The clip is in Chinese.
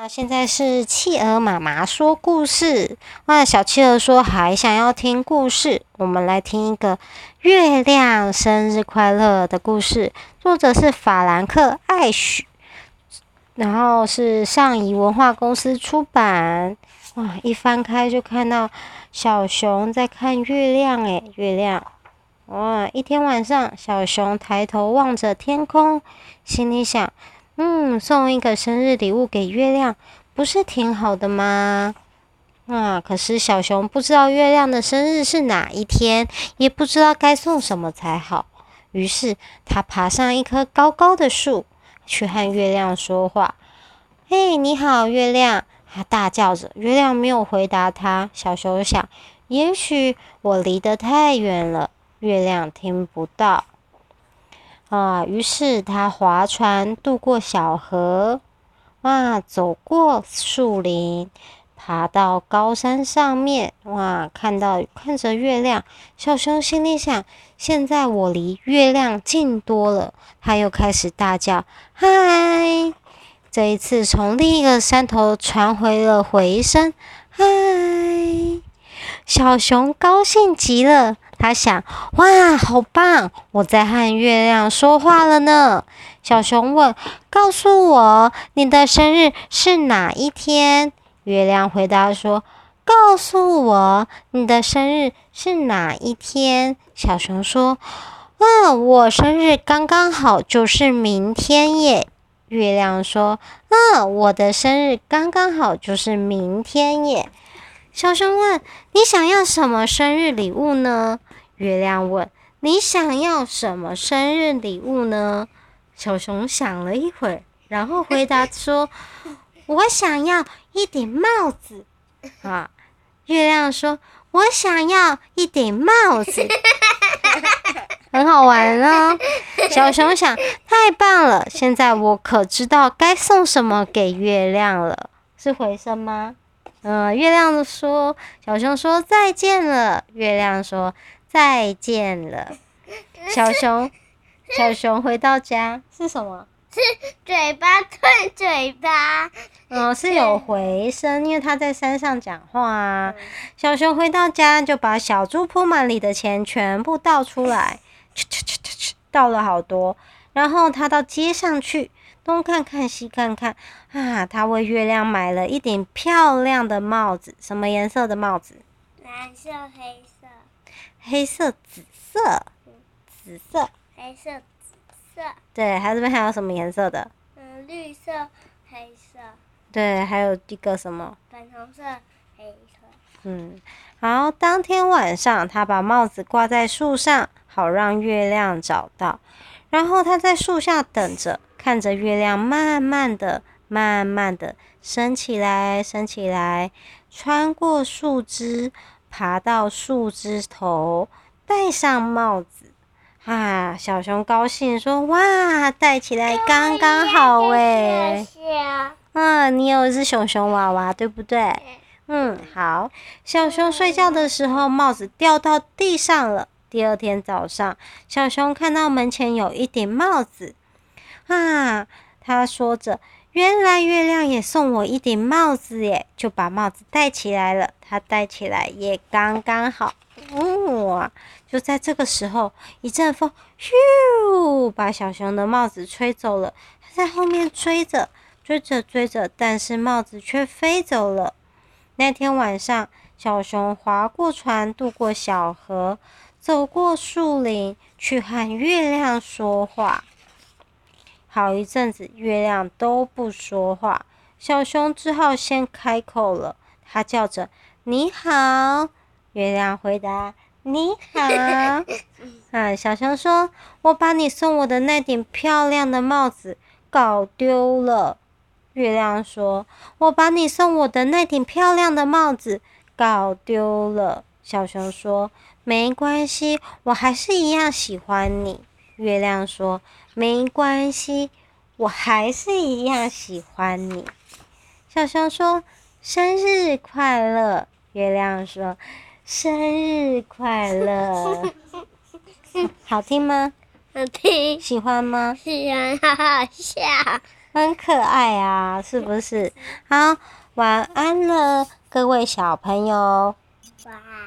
那，现在是企鹅妈妈说故事。哇，小企鹅说还想要听故事，我们来听一个月亮生日快乐的故事。作者是法兰克·艾许，然后是上仪文化公司出版。哇，一翻开就看到小熊在看月亮，诶，月亮。哇，一天晚上，小熊抬头望着天空，心里想。嗯，送一个生日礼物给月亮，不是挺好的吗？啊，可是小熊不知道月亮的生日是哪一天，也不知道该送什么才好。于是他爬上一棵高高的树，去和月亮说话。嘿，你好，月亮！他大叫着，月亮没有回答他。小熊想，也许我离得太远了，月亮听不到。啊，于是他划船渡过小河，哇，走过树林，爬到高山上面，哇，看到看着月亮，小熊心里想：现在我离月亮近多了。他又开始大叫：“嗨！”这一次从另一个山头传回了回声：“嗨！”小熊高兴极了。他想：哇，好棒！我在和月亮说话了呢。小熊问：“告诉我，你的生日是哪一天？”月亮回答说：“告诉我，你的生日是哪一天？”小熊说：“嗯，我生日刚刚好，就是明天耶。”月亮说：“嗯，我的生日刚刚好，就是明天耶。”小熊问：“你想要什么生日礼物呢？”月亮问：“你想要什么生日礼物呢？”小熊想了一会儿，然后回答说：“ 我想要一顶帽子。”啊，月亮说：“我想要一顶帽子。”很好玩哦。小熊想：“太棒了！现在我可知道该送什么给月亮了。”是回声吗？嗯，月亮说：“小熊说再见了。”月亮说。再见了，小熊。小熊回到家是什么？是嘴巴对嘴巴。嗯，是有回声，因为他在山上讲话啊。小熊回到家就把小猪铺满里的钱全部倒出来，倒了好多。然后他到街上去，东看看西看看，啊，他为月亮买了一顶漂亮的帽子。什么颜色的帽子？蓝色、黑色。黑色、紫色，紫色，黑色、紫色。对，还有这边还有什么颜色的？嗯，绿色、黑色。对，还有一个什么？粉红色、黑色。嗯，好。当天晚上，他把帽子挂在树上，好让月亮找到。然后他在树下等着，看着月亮慢慢的、慢慢的升起来、升起来，穿过树枝。爬到树枝头，戴上帽子，啊！小熊高兴说：“哇，戴起来刚刚好诶。”嗯，你有一只熊熊娃娃，对不对？嗯，好。小熊睡觉的时候，帽子掉到地上了。第二天早上，小熊看到门前有一顶帽子，啊！他说着。原来月亮也送我一顶帽子耶，就把帽子戴起来了。他戴起来也刚刚好。哇！就在这个时候，一阵风咻，把小熊的帽子吹走了。它在后面追着，追着，追着，但是帽子却飞走了。那天晚上，小熊划过船，渡过小河，走过树林，去和月亮说话。好一阵子，月亮都不说话，小熊只好先开口了。它叫着：“你好。”月亮回答：“你好。”啊，小熊说：“我把你送我的那顶漂亮的帽子搞丢了。”月亮说：“我把你送我的那顶漂亮的帽子搞丢了。”小熊说：“没关系，我还是一样喜欢你。”月亮说。没关系，我还是一样喜欢你。小熊说：“生日快乐。”月亮说：“生日快乐。”好听吗？好听。喜欢吗？喜欢，好好笑。很可爱啊，是不是？好，晚安了，各位小朋友。晚安。